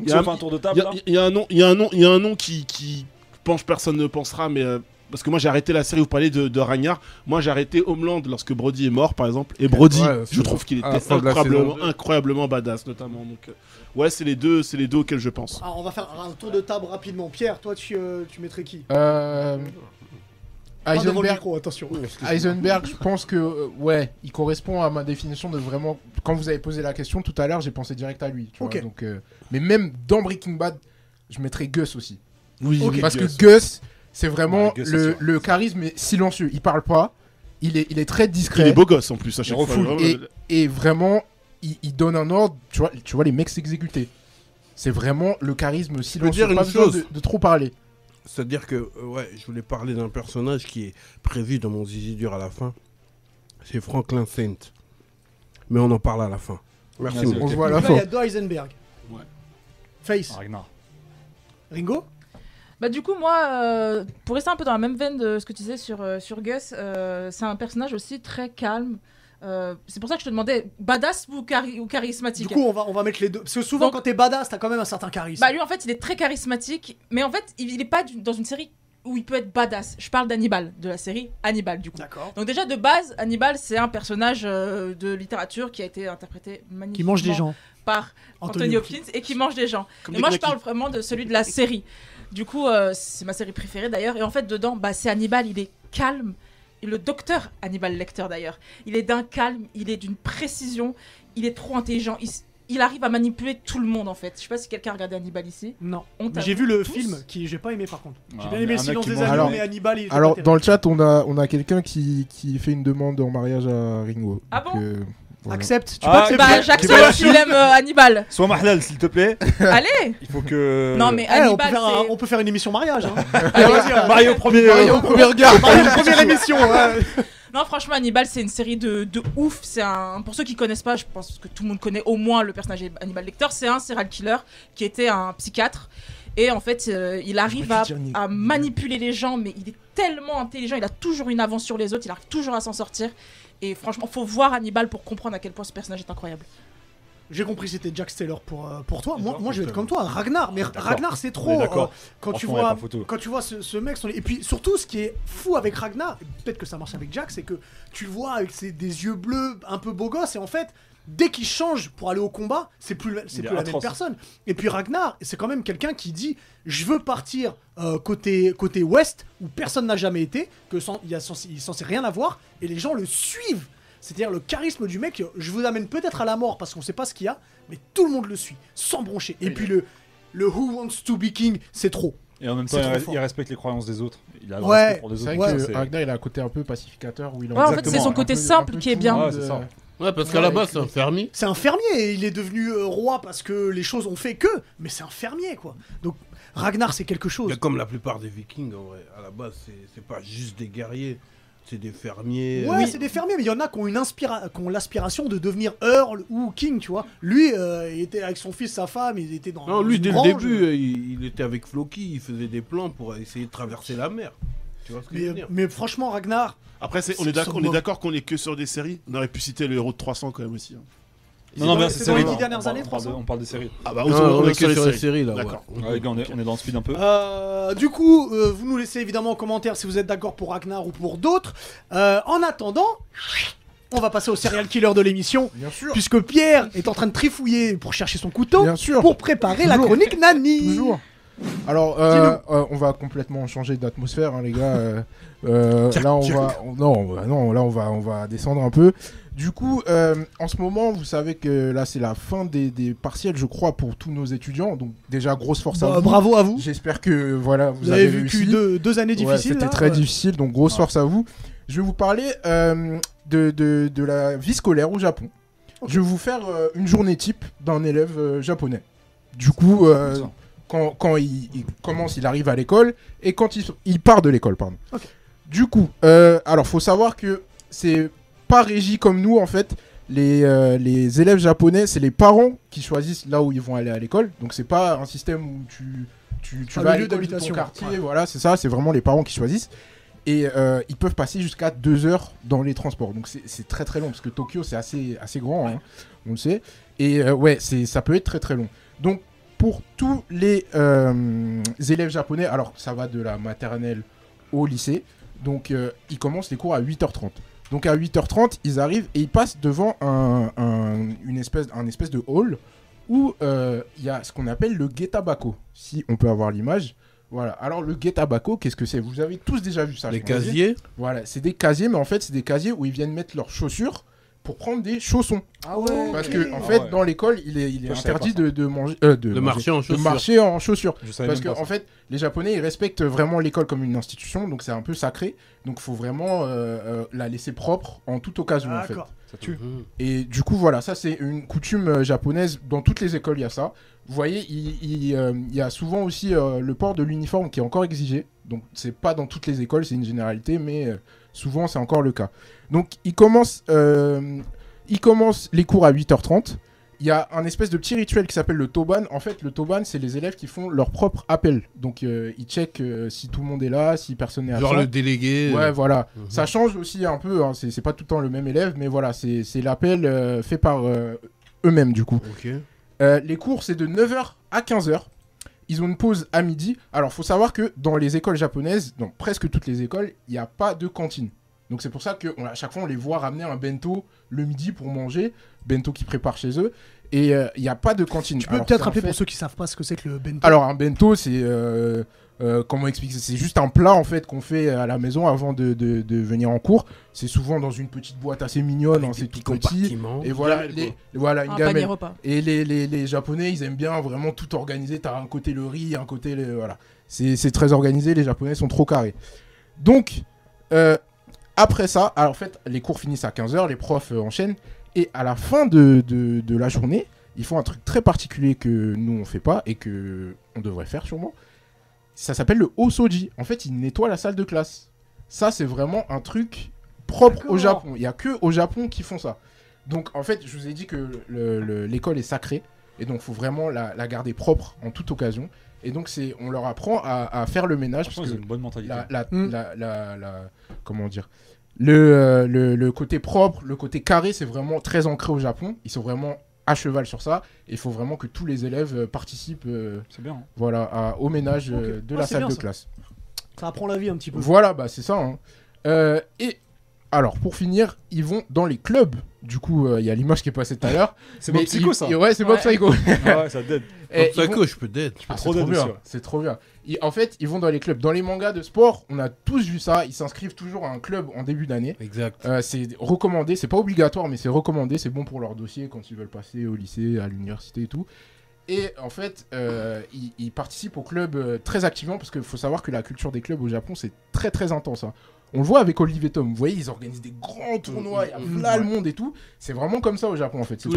Il y a un tour de Il table il y a un nom, il y a un nom, il y a un nom qui, qui pense personne ne pensera, mais euh, parce que moi j'ai arrêté la série. Vous parlez de, de Ragnar. Moi j'ai arrêté Homeland lorsque Brody est mort, par exemple. Et Brody, Ouais, je trouve qu'il la était incroyablement, badass, notamment. Donc, euh, ouais, c'est les deux, c'est les deux auxquels je pense. Alors, on va faire un tour de table rapidement. Pierre, toi, tu, euh, tu mettrais qui? Heisenberg, micro, attention. Heisenberg, je pense que euh, ouais, il correspond à ma définition de vraiment. Quand vous avez posé la question tout à l'heure, j'ai pensé direct à lui. tu Ok. vois, donc, euh, mais même dans Breaking Bad, je mettrais Gus aussi. Oui. Parce que Gus, c'est vraiment Ouais, Gus, c'est le, charisme est silencieux. Il parle pas. Il est, il est très il discret. est beau gosse en plus à chaque fois. Et, et vraiment, il, il donne un ordre. Tu vois, tu vois les mecs s'exécuter. C'est vraiment le charisme silencieux. dire une pas besoin de, de trop parler. C'est-à-dire que, euh, ouais, je voulais parler d'un personnage qui est prévu dans mon Zizi dur à la fin. C'est Franklin Saint. Mais on en parle à la fin. Merci. On se voit à la là, il y fin. a deux Heisenberg. Ouais. Face. Ragnar. Ringo Bah du coup moi, euh, pour rester un peu dans la même veine de ce que tu disais sur, euh, sur Gus, euh, c'est un personnage aussi très calme. C'est pour ça que je te demandais badass ou, chari- ou charismatique? Du coup, on va, on va mettre les deux. Parce que souvent, Donc- quand t'es badass, t'as quand même un certain charisme. Bah lui en fait il est très charismatique, mais en fait il, il est pas du- dans une série où il peut être badass. Je parle d'Hannibal, de la série Hannibal du coup. D'accord. Donc déjà de base, Hannibal c'est un personnage euh, de littérature qui a été interprété magnifiquement Qui mange des gens. par Anthony Hopkins et qui mange des gens. Comme Et des moi je knackis. parle vraiment de celui de la série. Du coup euh, c'est ma série préférée d'ailleurs et en fait dedans bah c'est Hannibal, il est calme. Et le docteur Hannibal Lecter d'ailleurs, il est d'un calme, il est d'une précision, il est trop intelligent, il, arrive à manipuler tout le monde en fait. Je sais pas si quelqu'un a regardé Hannibal ici. Non. J'ai vu le tous film qui j'ai pas aimé par contre. J'ai Ah, bien aimé silence des agneaux, Alors- mais Hannibal, il Alors, dans le chat, on a, on a quelqu'un qui, qui fait une demande en mariage à Ringo. Ah bon? Euh, voilà. Accepte. Tu Ah, peux accepter Bah j'accepte s'il aime euh, Hannibal. Sois mahlal, s'il te plaît. Allez Il faut que. Non mais Eh, on, peut faire un- c'est... on peut faire une émission mariage. Hein. Allez, Mario premier. Mario, premier regard. Mario, première émission. ouais. Non, franchement, Hannibal, c'est une série de, de ouf. C'est un. Pour ceux qui connaissent pas, je pense que tout le monde connaît au moins le personnage Hannibal Lecter. C'est un serial killer qui était un psychiatre. Et en fait, euh, il arrive à, à manipuler les gens, mais il est tellement intelligent. Il a toujours une avance sur les autres. Il arrive toujours à s'en sortir. Et franchement, faut voir Hannibal pour comprendre à quel point ce personnage est incroyable. J'ai compris c'était Jack Steller pour, euh, pour toi. Moi, je vais être comme toi, Ragnar. Mais. Ragnar c'est trop. euh, quand tu vois pas photo. quand tu vois ce, ce mec, son- et puis surtout ce qui est fou avec Ragnar, et peut-être que ça marche avec Jack, c'est que tu le vois avec ses, des yeux bleus un peu beau gosse, et en fait, dès qu'il change pour aller au combat, c'est plus, c'est la même atroce. personne. Et puis Ragnar, c'est quand même quelqu'un qui dit je veux partir euh, côté, côté ouest, où personne n'a jamais été, que sans, il a censé, il est censé rien avoir, et les gens le suivent. C'est-à-dire le charisme du mec, je vous amène peut-être à la mort parce qu'on sait pas ce qu'il y a, mais tout le monde le suit, sans broncher. Et puis le, le Who Wants to be King, c'est trop. Et en même temps, il, respecte les croyances des autres. Il a le Ouais. respect pour les C'est vrai Ouais, que Ragnar, il a un côté un peu pacificateur où il Ouais, en fait, c'est son côté simple qui est bien. le Ouais, Ouais, parce qu'à la base, c'est un fermier. C'est un fermier, et il est devenu euh, roi parce que les choses ont fait que, mais c'est un fermier quoi. Donc Ragnar c'est quelque chose. Mais comme la plupart des vikings, en vrai, à la base, c'est c'est pas juste des guerriers, c'est des fermiers. Ouais, euh, c'est des fermiers, mais il y en a qui ont, une inspira... qui ont l'aspiration de devenir Earl ou King, tu vois. Lui, euh, il était avec son fils, sa femme, il était dans. Non, lui, une dès le début, euh, il, il était avec Floki, il faisait des plans pour essayer de traverser la mer. Tu vois ce que je veux Mais, dire? mais franchement, Ragnar, Après, c'est- on est d'accord on est qu'on est que sur des séries. On aurait pu citer le héros de 300 quand même aussi. hein. Non, non, dans- mais c'est dans les dix dernières on années, on parle de- 300. On parle des séries. Ah bah, Non, on, est que sur les séries. séries là. D'accord. ouais. Ouais, les gars, on est, on est dans le speed un peu. Euh, du coup, euh, vous nous laissez évidemment en commentaire si vous êtes d'accord pour Ragnar ou pour d'autres. Euh, en attendant, on va passer au serial killer de l'émission, Bien sûr. puisque Pierre est en train de trifouiller pour chercher son couteau Bien sûr. pour préparer la Toujours. chronique Nani. Toujours. Alors, euh, euh, on va complètement changer d'atmosphère, hein, les gars. euh, là, on va, on- non, non, là, on va, on va descendre un peu. Du coup, en ce moment, vous savez que là, c'est la fin des, des partiels, je crois, pour tous nos étudiants. Donc, déjà, grosse force à Bah, vous. bravo à vous. J'espère que voilà, vous, Vous, avez vécu deux, deux années Ouais, difficiles. C'était là. très Ouais. difficile, donc grosse force à vous. Je vais vous parler de, de, de la vie scolaire au Japon. Je vais vous faire une journée type d'un élève japonais. Du coup, euh. Quand, quand il, il commence, il arrive à l'école et quand il, il part de l'école, pardon. Du coup, euh, alors faut savoir que c'est pas régi comme nous en fait. Les, euh, les élèves japonais, c'est les parents qui choisissent là où ils vont aller à l'école. Donc c'est pas un système où tu, tu, tu vas à l'école de ton quartier, Ouais. voilà, c'est ça. C'est vraiment les parents qui choisissent. Et euh, ils peuvent passer jusqu'à deux heures dans les transports. Donc c'est- très très long parce que Tokyo c'est assez, assez grand, hein, on le sait. Et euh, ouais, c'est ça peut être très très long. Donc pour tous les euh, élèves japonais, alors ça va de la maternelle au lycée, donc euh, ils commencent les cours à 8h30. Donc à 8h30, ils arrivent et ils passent devant un, un- une espèce, un espèce de hall où euh, il y a ce qu'on appelle le getabako, si on peut avoir l'image. Voilà. Alors le getabako, qu'est-ce que c'est? Vous avez tous déjà vu ça. Les casiers? Voilà, c'est des casiers, mais en fait c'est des casiers où ils viennent mettre leurs chaussures pour prendre des chaussons. Ah ouais. Parce que en Ah fait, ouais. dans l'école, il est, il interdit de, de manger, euh, de, De manger- marcher en de chaussures. marcher en chaussures. Je savais Parce que en fait, les Japonais, ils respectent vraiment l'école comme une institution, donc c'est un peu sacré. Donc faut vraiment euh, euh, la laisser propre en toute occasion en fait. D'accord. Ça tue. Et du coup, voilà, ça c'est une coutume japonaise. Dans toutes les écoles, il y a ça. Vous voyez, il, il, euh, il y a souvent aussi euh, le port de l'uniforme qui est encore exigé. Donc c'est pas dans toutes les écoles, c'est une généralité, mais euh, souvent c'est encore le cas. Donc ils commencent euh, les cours à 8h30. Il y a un espèce de petit rituel qui s'appelle le Toban. En fait, le Toban, c'est les élèves qui font leur propre appel. Donc, euh, ils checkent euh, si tout le monde est là, si personne n'est absent. Genre le délégué. Ouais, voilà. Mhm. Ça change aussi un peu. hein. C'est pas tout le temps le même élève, mais voilà, c'est l'appel fait par eux-mêmes, du coup. Les cours, c'est de 9h à 15h. Ils ont une pause à midi. Alors, faut savoir que dans les écoles japonaises, dans presque toutes les écoles, il n'y a pas de cantine. Donc, c'est pour ça qu'à chaque fois, on les voit ramener un bento le midi pour manger. Bento qu'ils préparent chez eux. Et euh, il n'y a pas de cantine. Tu peux peut-être rappeler fait- pour ceux qui savent pas ce que c'est que le bento? alors un bento, c'est euh, euh, comment expliquer ça? C'est juste un plat en fait qu'on fait à la maison avant de, de- de venir en cours. C'est souvent dans une petite boîte assez mignonne, hein, c'est tout petit. Et voilà, les, voilà une Un gamelle. Et les, les, les Japonais, ils aiment bien vraiment tout organiser. T'as un côté le riz, un côté le voilà. C'est très organisé. Les Japonais sont trop carrés. Donc euh, après ça, alors en fait, les cours finissent à 15h, les profs euh, enchaînent. Et à la fin de, de, de la journée, ils font un truc très particulier que nous on fait pas et que on devrait faire sûrement. Ça s'appelle le osoji. En fait, ils nettoient la salle de classe. Ça, c'est vraiment un truc propre au. Japon. Il y a que au Japon qui font ça. Donc, en fait, je vous ai dit que le- le- l'école est sacrée et donc faut vraiment la, la garder propre en toute occasion. Et donc, c'est, on leur apprend à, à faire le ménage parce ils que ont une bonne mentalité. la, la, Mm. la, la- la- comment dire? Le, euh, le, le côté propre, le côté carré, c'est vraiment très ancré au Japon. Ils sont vraiment à cheval sur ça. Et il faut vraiment que tous les élèves euh, participent euh, bien. hein. voilà, à- au ménage euh, de Ah, la salle bien, de ça. classe. Ça apprend la vie un petit peu. Voilà, bah c'est ça. hein. Et alors, pour finir, ils vont dans les clubs. Du coup, euh, il y a l'image qui est passée tout à l'heure. C'est Bob Psycho ça. Ouais, c'est Bob Ouais. Psycho. Ah ouais, ça dead. Vont- ça que je peux d'être. Ah, trop c'est trop dead bien. aussi, ouais. C'est trop bien. Ils- en fait, ils vont dans les clubs. Dans les mangas de sport, on a tous vu ça. Ils s'inscrivent toujours à un club en début d'année. Exact. Euh, c'est recommandé, c'est pas obligatoire, mais c'est recommandé. C'est bon pour leur dossier quand ils veulent passer au lycée, à l'université et tout. Et en fait, euh, ils, ils participent au club très activement parce qu'il faut savoir que la culture des clubs au Japon, c'est très très intense. hein. On le voit avec Olivier Tom. Vous voyez, ils organisent des grands tournois, il y a Mhm. plein le monde et tout. C'est vraiment comme ça au Japon en fait. C'est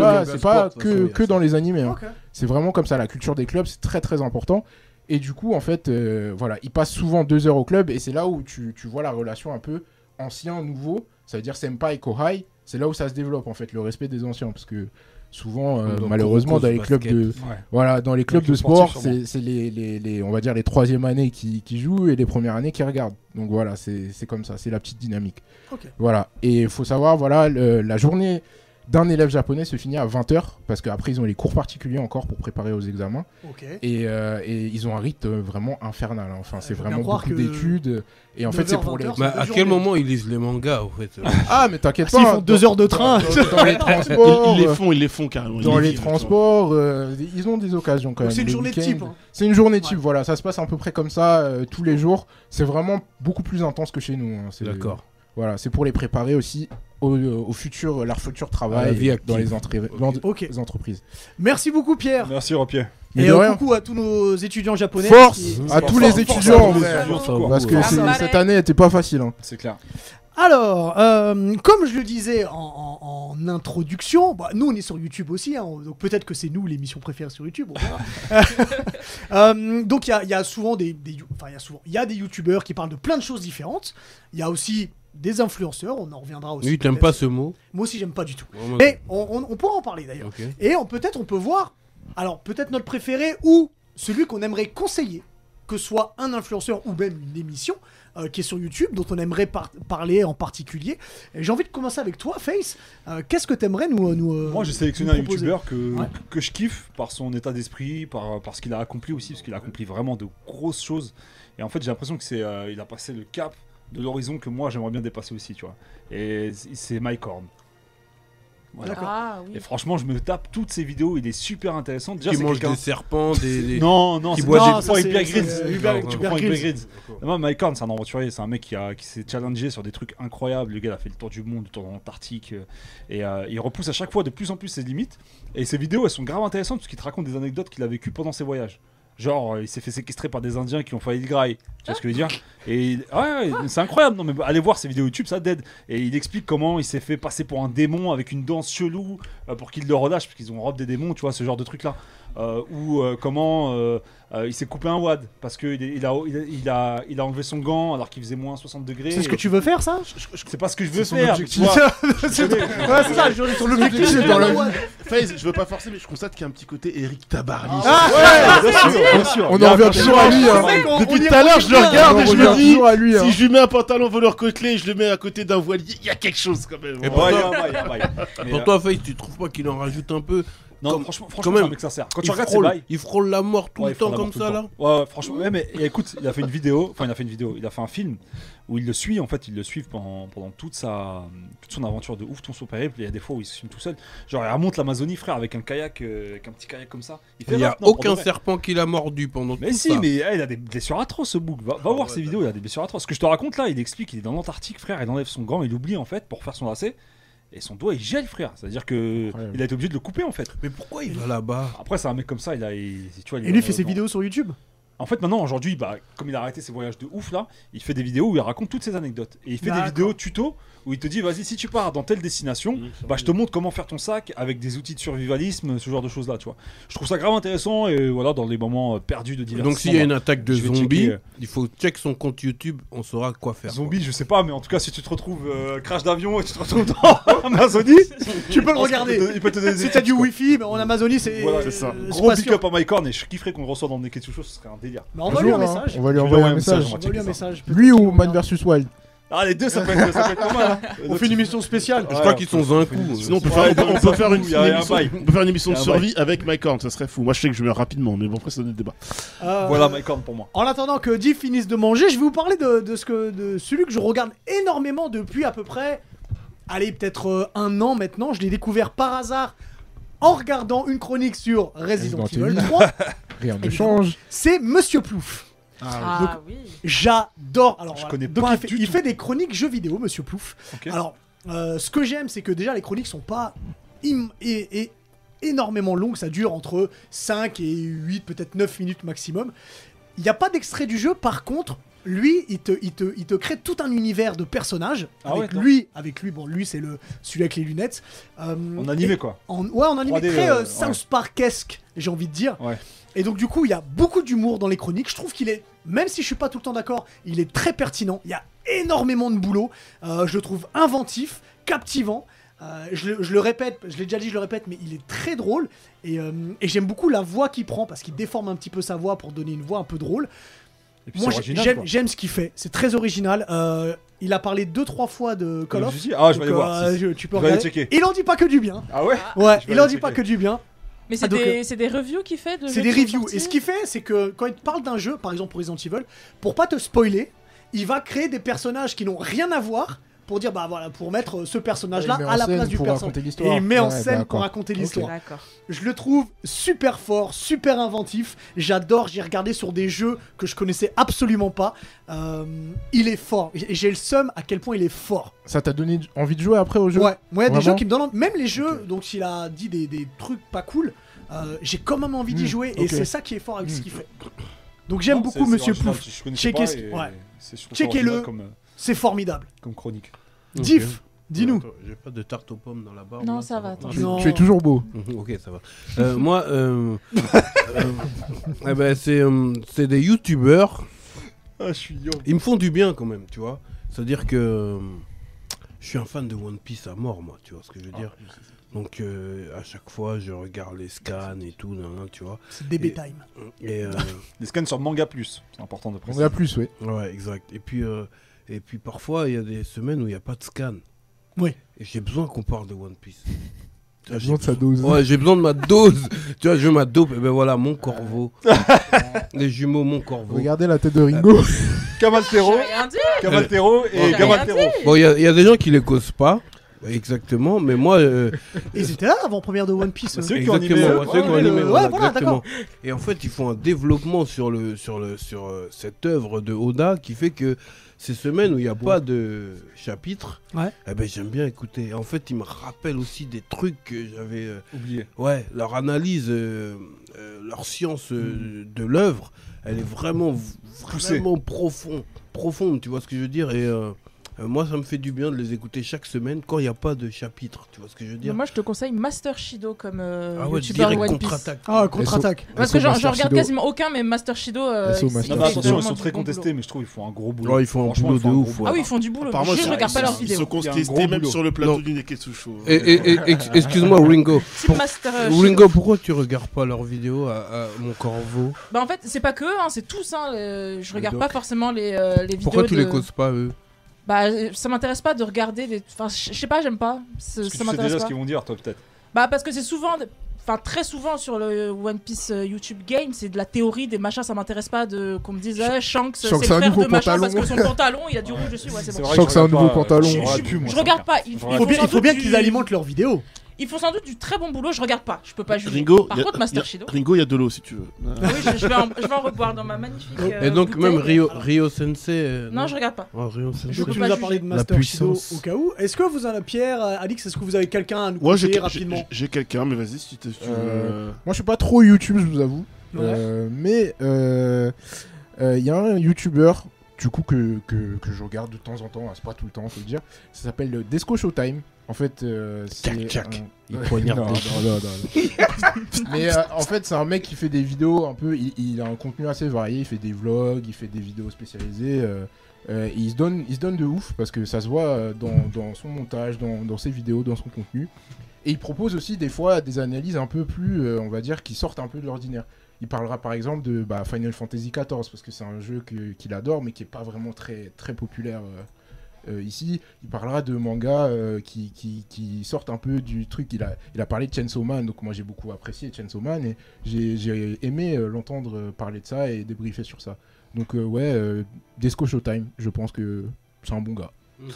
pas, que, dans les animés. hein. C'est vraiment comme ça. La culture des clubs, c'est très très important. Et du coup, en fait, euh, voilà, ils passent souvent deux heures au club et c'est là où tu, tu vois la relation un peu ancien-nouveau. Ça veut dire senpai, kohai. C'est là où ça se développe en fait, le respect des anciens. Parce que souvent, euh, malheureusement, dans les clubs basket. de, Ouais. voilà, dans les clubs de sport, c'est les, les, les- on va dire les troisième années qui, qui jouent et les premières années qui regardent. Donc voilà, c'est c'est comme ça, c'est la petite dynamique. Voilà. Et il faut savoir, voilà, le- la journée d'un élève japonais se finit à 20h parce qu'après ils ont les cours particuliers encore pour préparer aux examens et, euh, et ils ont un rythme euh, vraiment infernal. hein. Enfin, c'est faut bien vraiment beaucoup d'études et en fait c'est 9h, pour les 20h, Mais c'est à quel moment ils lisent les mangas en fait? Ah mais t'inquiète S'ils pas. font deux heures de train. dans, dans les Ils, transports. ils les euh, font, ils les font carrément. dans Ils les transports, euh, ils ont des occasions quand même. c'est une les journée type. hein. C'est une journée type, Ouais. voilà. Ça se passe à peu près comme ça euh, tous les jours. C'est vraiment beaucoup plus intense que chez nous. hein. C'est- D'accord. Voilà, c'est pour les préparer aussi au, au futur, leur futur travail vie dans les, entrées- Ok. dans Ok. les entreprises. Merci beaucoup Pierre. Merci Ropier. Mais Et euh, coucou à tous nos étudiants japonais. Force qui- à tous les étudiants. Parce que cette année était pas facile. hein. C'est clair. Alors, euh, comme je le disais en, en- en introduction, bah, nous on est sur YouTube aussi, hein, donc peut-être que c'est nous l'émission préférée sur YouTube. on. Euh, donc il y a, il y a souvent des, des you- enfin il y a souvent, il y a des YouTubeurs qui parlent de plein de choses différentes. Il y a aussi des influenceurs, on en reviendra aussi. Oui, t'aimes pas ce mot Moi aussi j'aime pas du tout. Mais on, on- on pourra en parler d'ailleurs. Et on- peut-être on peut voir, alors peut-être notre préféré ou celui qu'on aimerait conseiller, que ce soit un influenceur ou même une émission euh, qui est sur YouTube, dont on aimerait par- parler en particulier. Et J'ai envie de commencer avec toi, Face. Euh, Qu'est-ce que t'aimerais nous, nous euh, Moi, j'ai sélectionné un youtubeur que, Ouais. que je kiffe par son état d'esprit, par, par ce qu'il a accompli aussi, parce qu'il a accompli vraiment de grosses choses. Et en fait, j'ai l'impression que c'est, euh, il a passé le cap de l'horizon que moi j'aimerais bien dépasser aussi, tu vois. Et c'est- Mike Horn. Voilà. D'accord. Ah oui. Et franchement, je me tape toutes ces vidéos, il est super intéressant. Déjà, Qui c'est mange des serpents, des. des- Non, non, qui c'est boit pas des- c'est- Grylls. Tu Bear Grylls. Grylls. Moi, Mike Horn, c'est un aventurier, c'est un mec qui, a, qui s'est challengé sur des trucs incroyables. Le gars il a fait le tour du monde, le tour de l'Antarctique. euh, et euh, il repousse à chaque fois de plus en plus ses limites. Et ses vidéos, elles sont grave intéressantes parce qu'il te raconte des anecdotes qu'il a vécues pendant ses voyages. Genre, euh, il s'est fait séquestrer par des Indiens qui ont failli le graille. Tu vois ce que je veux dire Et ouais, ouais, c'est incroyable. Non, mais allez voir ses vidéos YouTube, ça dead. Et il explique comment il s'est fait passer pour un démon avec une danse chelou euh, pour qu'il le relâche parce qu'ils ont robe des démons, tu vois, ce genre de truc là. Euh, ou euh, comment euh, euh, il s'est coupé un wad parce qu'il il a, il, a, il, a, il a enlevé son gant alors qu'il faisait moins 60 degrés. C'est ce que tu veux faire, ça? C'est pas ce que je veux son faire. C'est ça, je- ton objectif, c'est dans la. FaZe, je veux pas forcer, mais je constate qu'il y a un petit côté Eric Tabarly. Ah, bien sûr, bien sûr. On en un revient toujours à lui. hein. Depuis tout à l'heure, je le regarde et je me dis, toujours à lui. hein. si je lui mets un pantalon voleur côtelé et je le mets à côté d'un voilier, il y a quelque chose quand même. Et Pour toi, Faith, tu trouves pas qu'il en rajoute un peu? Non, comme- franchement, quand franchement, même, mec sincère. Quand tu il regardes ses frôle, bails, il frôle la mort tout Ouais, le il temps comme ça là. Ouais, ouais, franchement, ouais, mais écoute, il a fait une vidéo, enfin il a fait une vidéo, il a fait un film où il le suit, en fait, il le suit pendant, pendant toute sa toute son aventure de ouf, tout son périple. Il y a des fois où il se filme tout seul. Genre, il remonte l'Amazonie, frère, avec un kayak, euh, avec un petit kayak comme ça. Il n'y a non, aucun serpent qui l'a mordu pendant Mais tout si, ça. mais eh, il a des blessures atroces ce bouc. Va, va voir ses vidéos, il a des blessures atroces. Ce que je te raconte là, il explique qu'il est dans l'Antarctique, frère, il enlève son gant, il oublie en fait pour faire son lacet. Et son doigt il gèle, frère. C'est-à-dire que Incroyable. il a été obligé de le couper en fait. Mais pourquoi il va là-bas? Après, c'est un mec comme ça, il a. il- tu vois, Et lui, il fait dans- ses vidéos sur YouTube. En fait, maintenant, aujourd'hui, bah, comme il a arrêté ses voyages de ouf là, il fait des vidéos où il raconte toutes ses anecdotes. Et il fait des vidéos tuto où il te dit vas-y, si tu pars dans telle destination, bah, je te montre comment faire ton sac avec des outils de survivalisme, ce genre de choses là, tu vois. Je trouve ça grave intéressant et voilà, dans les moments euh, perdus de divertissement. Donc s'il y a bah, une attaque de zombies, checker, euh, il faut check son compte YouTube, on saura quoi faire. Zombie, je sais pas, mais en tout cas, si tu te retrouves euh, crash d'avion et tu te retrouves dans l'Amazonie, Tu peux le regarder. Il peut te donner des Si t'as du. Wi-Fi, mais en Amazonie, c'est. Voilà, c'est ça. euh, Gros big up à Mycorn et je kifferais qu'on le reçoive dans Neketsu Show, ce serait un délire. Bah, Un un hein, message. On va lui envoyer un un message, on va un. Lui ou Man vs Wild Ah, les deux, ça peut être, ça peut être pas mal. hein. On fait une émission spéciale. Je crois qu'ils sont un coup. Sinon, on peut faire, on peut faire une, il y a un émission, bail. on peut faire une émission Il de un survie avec Mike Horn, ça serait fou. Moi, je sais que je meurs rapidement, mais bon, après, ça donne le débat. Euh, Voilà Mycorn pour moi. En attendant que Div finisse de manger, je vais vous parler de, de ce que, de celui que je regarde énormément depuis à peu près, allez, peut-être euh, un an maintenant. Je l'ai découvert par hasard en regardant une chronique sur Resident, Evil. 3. Rien ne change. C'est Monsieur Plouf. Ah oui. J'adore. Alors, Je voilà. connais Donc, pas il fait, du il tout. fait des chroniques jeux vidéo, Monsieur Plouf. Alors, euh, ce que j'aime, c'est que déjà les chroniques sont pas im- et, et énormément longues. Ça dure entre 5 et 8, peut-être 9 minutes maximum. Il n'y a pas d'extrait du jeu. Par contre, lui, il te, il, te, il te crée tout un univers de personnages. Ah avec ouais, lui, avec lui, bon, lui, c'est le celui avec les lunettes. Euh, En animé quoi. en, ouais, en animé 3D, très euh, euh, South Park-esque, j'ai envie de dire. Ouais. Et donc du coup, il y a beaucoup d'humour dans les chroniques. Je trouve qu'il est, même si je suis pas tout le temps d'accord, il est très pertinent. Il y a énormément de boulot. Euh, je le trouve inventif, captivant. Euh, je, le, je le répète, je l'ai déjà dit, je le répète, mais il est très drôle. Et, euh, et j'aime beaucoup la voix qu'il prend parce qu'il déforme un petit peu sa voix pour donner une voix un peu drôle. Moi, j'aime ce qu'il fait. C'est très original. Euh, il a parlé deux trois fois de Call of. Ah, je vais aller voir. euh, je- tu peux je vais aller regarder. checker. Il en dit pas que du bien. Ah ouais Ouais, Je vais il en dit pas que du bien. Mais c'est Ah, des, c'est des reviews qu'il fait de C'est des reviews. Et ce qu'il fait, c'est que quand il te parle d'un jeu, par exemple pour Resident Evil, pour pas te spoiler, il va créer des personnages qui n'ont rien à voir pour dire bah voilà pour mettre euh, ce met en à la place du personnage. Et l'histoire. il met en Ouais, scène pour raconter l'histoire. D'accord. Je le trouve super fort, super inventif. J'adore. J'ai regardé sur des jeux que je connaissais absolument pas. Euh, il est fort. Et J'ai le seum à quel point il est fort. Ça t'a donné envie de jouer après au jeu Ouais, moi il y a des Vraiment jeux qui me donnent même les jeux donc s'il a dit des, des trucs pas cool, euh, j'ai quand même envie d'y Mm, jouer et c'est ça qui est fort avec ce Mm. qu'il fait. Donc j'aime beaucoup Monsieur Plouf. ouais. ça Checkez-le. C'est formidable. comme chronique. Diff, dis-nous. J'ai pas de tarte aux pommes dans la barbe. Non, là, ça va, attends. Tu, Non. tu es toujours beau. Mhm, Ok, ça va. Euh, moi, euh, euh, eh ben, c'est euh, c'est des youtubeurs. Ah, je suis yo. Ils me font du bien quand même, tu vois. C'est-à-dire que euh, je suis un fan de One Piece à mort, moi, tu vois ce que je veux dire. Donc euh, à chaque fois, je regarde les scans et tout, nan, nan, tu vois. C'est DB Et- Time. Et euh, Les scans sur Manga Plus, c'est important de préciser. a plus, oui. ouais, exact. Et puis euh, et puis parfois, il y a des semaines où il n'y a pas de scan. Oui. Et j'ai besoin qu'on parle de One Piece. J'ai besoin de sa dose. Ouais, j'ai besoin de ma dose. tu vois, je veux ma dope. Et ben voilà, mon corbeau. Les jumeaux, mon corbeau. Regardez la tête de Ringo. Camaltero, rien dit. Camaltero et. Bon, il y, a- il y a des gens qui les causent pas. Exactement, mais moi. euh, ils étaient là avant première de One Piece. Euh. c'est eux qui ont animé. exactement, euh, ouais, ouais, animé, le- voilà, ouais, voilà, exactement. Et en fait, ils font un développement sur, le, sur, le, sur euh, cette œuvre de Oda qui fait que ces semaines où il n'y a pas de chapitre, Ouais. eh ben, j'aime bien écouter. En fait, ils me rappellent aussi des trucs que j'avais. euh, Oublié. Ouais, leur analyse, euh, euh, leur science euh, Mm. de l'œuvre, elle est vraiment, vraiment profond, profonde, tu vois ce que je veux dire? Et euh, Euh, moi, ça me fait du bien de les écouter chaque semaine quand il n'y a pas de chapitre. Tu vois ce que je veux Mais dire moi, je te conseille Master Shido comme euh, Ah ouais, youtubeur direct One Piece. contre-attaque. Ah, contre-attaque. Parce que j'en regarde Shido. quasiment aucun, mais Master Shido. euh, SO il- Master il Non, fait mais attention, vraiment ils sont très contestés, mais je trouve qu'ils font un gros boulot. Ouais, ils font un boulot ils font de ouf. Ah oui, ils font du boulot. Je regarde pas leurs sont- Ils vidéos. sont contestés même sur le plateau du Neketsu Show. Et, et- et- ex- excuse-moi, Ringo. Type Pour- Master euh, Shido. Ringo, pourquoi tu regardes pas leurs vidéos à, mon corbeau Bah en fait, c'est pas que, eux, hein, c'est tous. Hein, le- Je regarde pas forcément les, euh, vidéos. Pourquoi tu les causes pas, eux? Bah ça m'intéresse pas de regarder les. Enfin, je sais pas, j'aime pas. C'est- Parce que Ça tu sais déjà ce qu'ils vont dire, toi, peut-être. Bah parce que c'est souvent. de- Enfin, très souvent sur le One Piece euh, YouTube Game, c'est de la théorie, des machins, ça m'intéresse pas de qu'on me dise ah, Shanks, c'est le Shanks frère nouveau de machin pantalon. parce que son pantalon il a du rouge dessus, ouais, c'est bon. que c'est un nouveau pantalon. Je- regarde pas, il, faut bien, qu'ils alimentent leurs vidéos. Ils font sans doute du très bon boulot, je regarde pas, je peux pas juger. Ringo, Par y a- contre, y a- Master Shido. Ringo, il y a de l'eau si tu veux. Oui, je, je vais en, je vais en reboire dans ma magnifique. euh, Et donc, bouteille. même Rio, Rio Sensei. euh, Non, je regarde pas. Ah, Rio Sensei. Je peux tu pas nous as parlé de Master Shido puissance. au cas où. Est-ce que vous en avez, Pierre, euh, Alix, est-ce que vous avez quelqu'un à nous Ouais, j'ai rapidement j'ai quelqu'un, mais vas-y si tu. Euh, Moi, je suis pas trop YouTube, je vous avoue. Ouais. Euh, mais euh, euh, il y a un YouTuber, du coup, que, que, que je regarde de temps en temps, hein, c'est pas tout le temps, faut le dire. Ça s'appelle euh, Desco Showtime. En fait, euh, c'est. Un- Il Ouais, poignarde non, des non, non, non. Mais euh, en fait, c'est un mec qui fait des vidéos un peu. Il, il a un contenu assez varié. Il fait des vlogs, il fait des vidéos spécialisées. euh, il se donne, il se donne de ouf parce que ça se voit dans, dans son montage, dans, dans ses vidéos, dans son contenu. Et il propose aussi des fois des analyses un peu plus, on va dire, qui sortent un peu de l'ordinaire. Il parlera par exemple de bah, Final Fantasy XIV parce que c'est un jeu qu'il adore mais qui est pas vraiment très, très populaire euh, ici. Il parlera de mangas euh, qui, qui, sortent un peu du truc. Il a, il a parlé de Chainsaw Man, donc moi j'ai beaucoup apprécié Chainsaw Man et j'ai aimé euh, l'entendre parler de ça et débriefer sur ça. Donc ouais, Desco Showtime, je pense que c'est un bon gars.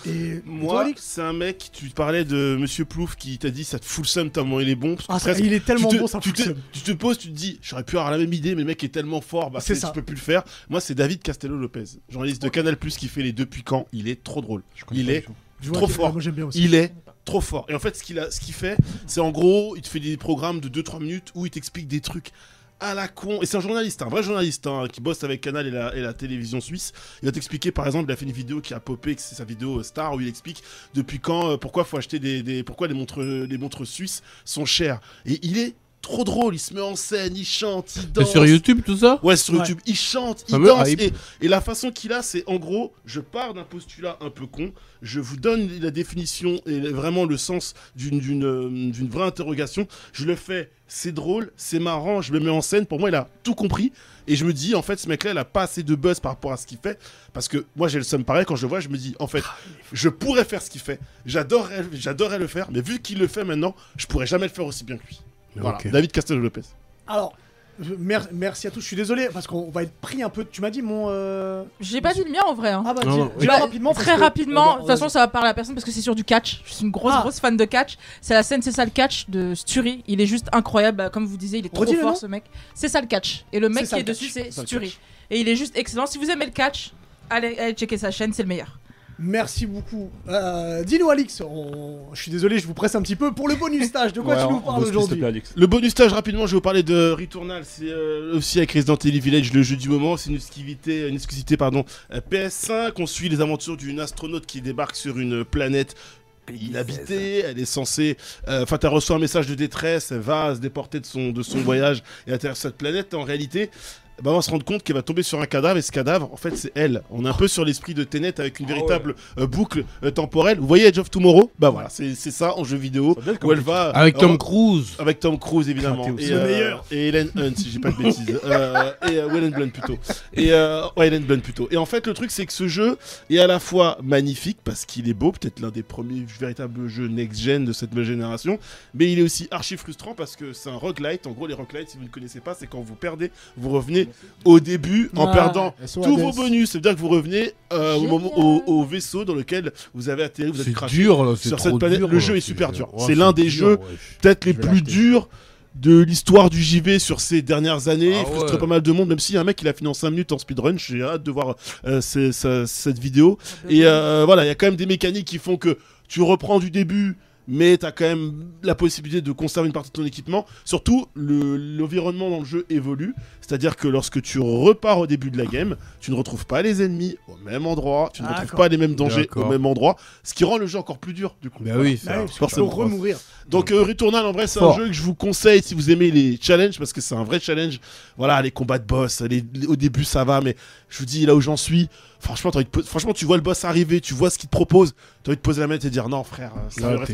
Et Moi, c'est un mec, tu parlais de Monsieur Plouf qui t'a dit ça te fout le seum tellement il est bon. Ah, presque- il est tellement tu te, bon, ça tu, fout le te, seum. tu te poses, tu te dis, j'aurais pu avoir la même idée, mais le mec est tellement fort, bah C'est ça. je peux plus le faire. Moi, c'est David Castello Lopez, journaliste de Canal Plus qui fait les Depuis quand. Il est trop drôle. Il est trop fort. Moi j'aime bien aussi. Il est trop fort. Et en fait, ce qu'il a, ce qu'il fait, c'est en gros, il te fait des programmes de 2-3 minutes où il t'explique des trucs à la con. Et c'est un journaliste, un vrai journaliste, hein, qui bosse avec Canal et la, télévision suisse. Il va t'expliquer, par exemple, il a fait une vidéo qui a popé, c'est sa vidéo euh, star, où il explique depuis quand, euh, pourquoi faut acheter des, des- pourquoi les montres suisses sont chères. Et il est trop drôle, il se met en scène, il chante, il C'est danse. sur YouTube tout ça Ouais, sur Ouais. YouTube, il chante, il me danse. hype. Et, et la façon qu'il a, c'est en gros, je pars d'un postulat un peu con, je vous donne la définition et vraiment le sens d'une- euh, vraie interrogation. Je le fais, c'est drôle, c'est marrant, je me mets en scène. Pour moi, il a tout compris. Et je me dis, en fait, ce mec-là, il a pas assez de buzz par rapport à ce qu'il fait. Parce que moi, j'ai le seum pareil. Quand je le vois, je me dis, en fait, je pourrais faire ce qu'il fait. J'adorerais j'adorerais le faire. Mais vu qu'il le fait maintenant, je pourrais jamais le faire aussi bien que lui. Voilà. David Castello-Lopez. Alors, mer- merci à tous. Je suis désolé parce qu'on va être pris un peu. Tu m'as dit mon. euh, J'ai pas dit le mien en vrai. hein. Ah bah, Non, dis-le Bah, rapidement. Très rapidement, de toute façon ça va parler à personne parce que c'est sur du catch. Je suis une grosse Ah. grosse fan de catch. C'est la scène C'est ça le catch de Sturi. Il est juste incroyable, Bah, comme vous disiez, il est trop Redis fort ce mec. C'est ça le catch. Et le mec qui est dessus c'est Sturi. Et il est juste excellent. Si vous aimez le catch, allez, allez checker sa chaîne, c'est le meilleur. Merci beaucoup. Euh, Dis-nous, Alix. on- Je suis désolé, je vous presse un petit peu pour le bonus stage. De quoi Ouais, tu nous parles aujourd'hui. Le bonus stage rapidement, je vais vous parler de Returnal. C'est euh, aussi avec Resident Evil Village, le jeu du moment. C'est une exclusivité, une exclusivité pardon, euh, PS5. On suit les aventures d'une astronaute qui débarque sur une planète inhabitée. Elle est censée, euh, enfin, elle reçoit un message de détresse. Elle va se déporter de son de son voyage et atterrir sur cette planète. En réalité. Bah, on va se rendre compte qu'elle va tomber sur un cadavre et ce cadavre, en fait, c'est elle. On est un peu sur l'esprit de Tenet avec une Ah ouais. véritable euh, boucle euh, temporelle. Vous voyez Edge of Tomorrow? Bah voilà, c'est c'est ça en jeu vidéo où elle va Avec Tom re- Cruise. avec Tom Cruise évidemment aussi. et, Le euh, meilleur. et Helen Hunt si j'ai pas de bêtises Euh, et euh, Helen Blunt plutôt et euh, ouais Blunt plutôt et en fait le truc c'est que ce jeu est à la fois magnifique parce qu'il est beau peut-être l'un des premiers véritables jeux next gen de cette nouvelle génération mais il est aussi archi frustrant parce que c'est un roguelite en gros les roguelites si vous ne connaissez pas c'est quand vous perdez vous revenez au début en Ah. perdant tous vos bonus, ça veut dire que vous revenez euh, au, Génial. moment, au, au vaisseau dans lequel vous avez atterri, vous êtes C'est craché. dur là, sur trop cette planète. dur, Le jeu est super dur. ouais, C'est l'un des dur, jeux peut-être les plus durs de l'histoire du JV sur ces dernières années. Ah Il frustre ouais. pas mal de monde, même s'il y a un mec qui l'a fini en 5 minutes en speedrun. J'ai hâte de voir euh, cette vidéo. Et euh, voilà, il y a quand même des mécaniques qui font que tu reprends du début. Mais tu as quand même la possibilité de conserver une partie de ton équipement. Surtout, le- l'environnement dans le jeu évolue. C'est-à-dire que lorsque tu repars au début de la game, tu ne retrouves pas les ennemis au même endroit, tu ne retrouves D'accord. pas les mêmes dangers au même endroit, ce qui rend le jeu encore plus dur du coup. Bah Voilà. oui, tu peux forcément. remourir. Donc euh, Returnal en vrai c'est un jeu que je vous conseille si vous aimez les challenges parce que c'est un vrai challenge. Voilà les combats de boss, les- les- au début ça va mais je vous dis là où j'en suis, franchement, franchement tu vois le boss arriver, tu vois ce qu'il te propose, t'as envie de poser la main et te dire non frère, euh, ça Là, t'es-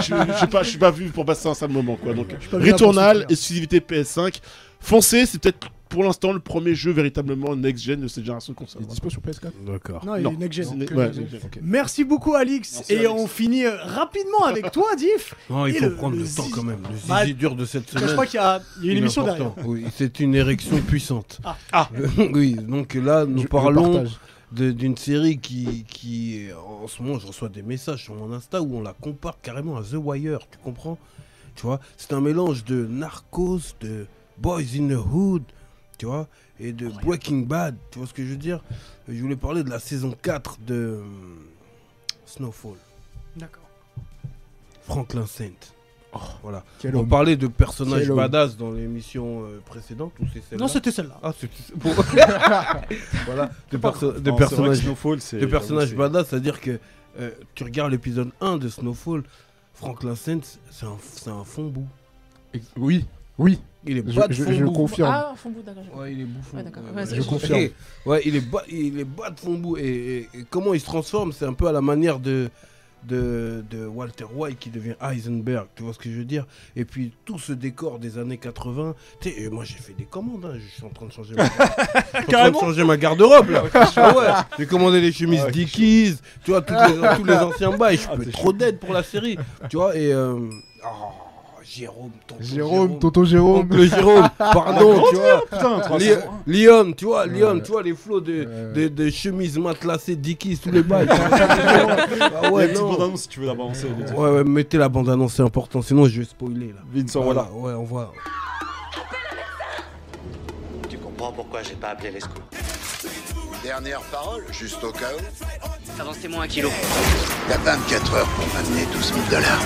je je suis pas, je suis pas vu pour passer un sale moment quoi. Donc Returnal, exclusivité PS5, foncez, c'est peut-être pour l'instant le premier jeu véritablement next-gen de cette génération de console. Il est dispo sur PS4 D'accord. Non, il Non. est next ouais, next-gen. Merci beaucoup, Alix. Merci, et on finit euh, rapidement avec toi, Diff. Non, il Et faut le- prendre le le, temps quand même. Le Bah, zizi dur de cette Je semaine. crois qu'il y a, il y a une il émission important. derrière. Oui, c'est une érection puissante. Ah. Ah. oui, donc là, nous Je- je parlons d'une série qui, qui, en ce moment, je reçois des messages sur mon Insta où on la compare carrément à The Wire, tu comprends? Tu vois, c'est un mélange de Narcos, de Boys in the Hood, tu vois, et de Breaking Bad, tu vois ce que je veux dire? Je voulais parler de la saison 4 de hum, Snowfall, D'accord. Franklin Saint. Voilà. Quel On homme. parlait de personnages Quel homme. badass dans l'émission euh, précédente ou c'est celle-là Non, c'était celle-là. Ah, c'est bon. voilà, de, perso- Non, personnages, Snowfall, c'est- de personnages c'est- badass, c'est-à-dire que euh, tu regardes l'épisode 1 de Snowfall, Franklin Saint, c'est un, c'est un fond bout. Oui, oui, Il est je, bas de je- fond je bout. confirme. Ah, fond bout, d'accord. Ouais, il est bouffon. Ouais. Ouais, Ouais, je confirme. Et- ouais, il est bas, il est bas de fond bout. Et, et- et comment il se transforme, c'est un peu à la manière de, de, de Walter White qui devient Heisenberg. Tu vois ce que je veux dire? Et puis tout ce décor des années 80. Tu sais, et moi j'ai fait des commandes. hein, Je suis en train de changer ma, suis de changer ma garde-robe là. Ah ouais, j'ai commandé les chemises Ah ouais, Dickies. Tu vois, les- tous les anciens bails. Je Ah, t'es trop d'aide pour la série. Tu vois, et. euh, oh, Jérôme, tonton Jérôme, Tonton Jérôme. Oncle Jérôme, pardon, tu vois. Putain, Li- tu vois, Lyon, Ouais. tu vois les flots de, Ouais. de, de chemises matelassées Dickies, tous les bails. ah Ouais, non. bande-annonce si tu veux la balancer. Ouais, ouais, mettez la bande-annonce, c'est important, sinon je vais spoiler là. Vincent, voilà. Ouais, on voit. Tu comprends pourquoi j'ai pas appelé les secours Dernière parole, juste au cas où. Avancez-moi un kilo. T'as 24 heures pour m'amener 12 000 dollars.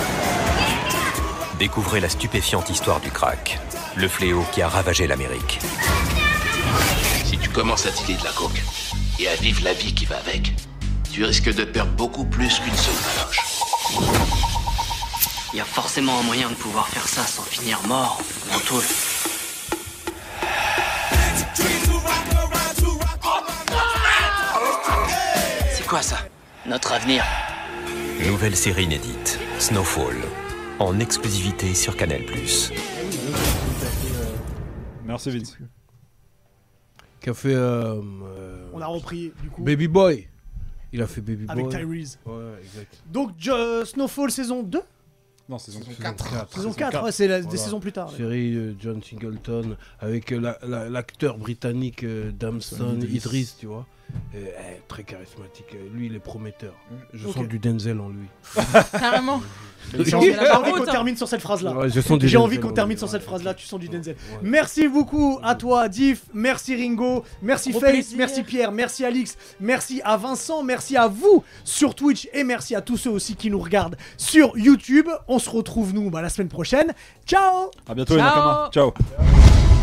Découvrez la stupéfiante histoire du crack, le fléau qui a ravagé l'Amérique. Si tu commences à dealer de la coke et à vivre la vie qui va avec, tu risques de perdre beaucoup plus qu'une seule paloche. Il y a forcément un moyen de pouvoir faire ça sans finir mort ou en tôle. C'est quoi ça? Notre avenir. Nouvelle série inédite, Snowfall, en exclusivité sur Canal+. Merci Vince. Qui a fait euh, euh, On a repris, du coup, Baby Boy. Il a fait Baby avec Boy. Tyrese. Ouais, exact. Donc, je- Snowfall saison 2 Non, Saison 4. Saison 4, ouais, c'est la- des Voilà. saisons plus tard. Série de John Singleton avec euh, la- la- l'acteur britannique euh, Damson Idris. Idris. tu vois. Euh, euh, très charismatique. Euh, Lui, il est prometteur. Je sens du Denzel en lui. Carrément. J'ai envie, qu'on termine sur cette phrase-là. Ouais, J'ai envie qu'on termine sur cette Ouais, phrase-là, tu sens du Denzel. Ouais. Merci beaucoup à toi, Diff. Merci Ringo. Merci Au Face. plaisir. Merci Pierre. Merci Alix. Merci à Vincent. Merci à vous sur Twitch. Et merci à tous ceux aussi qui nous regardent sur YouTube. On se retrouve, nous, bah, la semaine prochaine. Ciao À bientôt, les Ciao. Nakama. Ciao.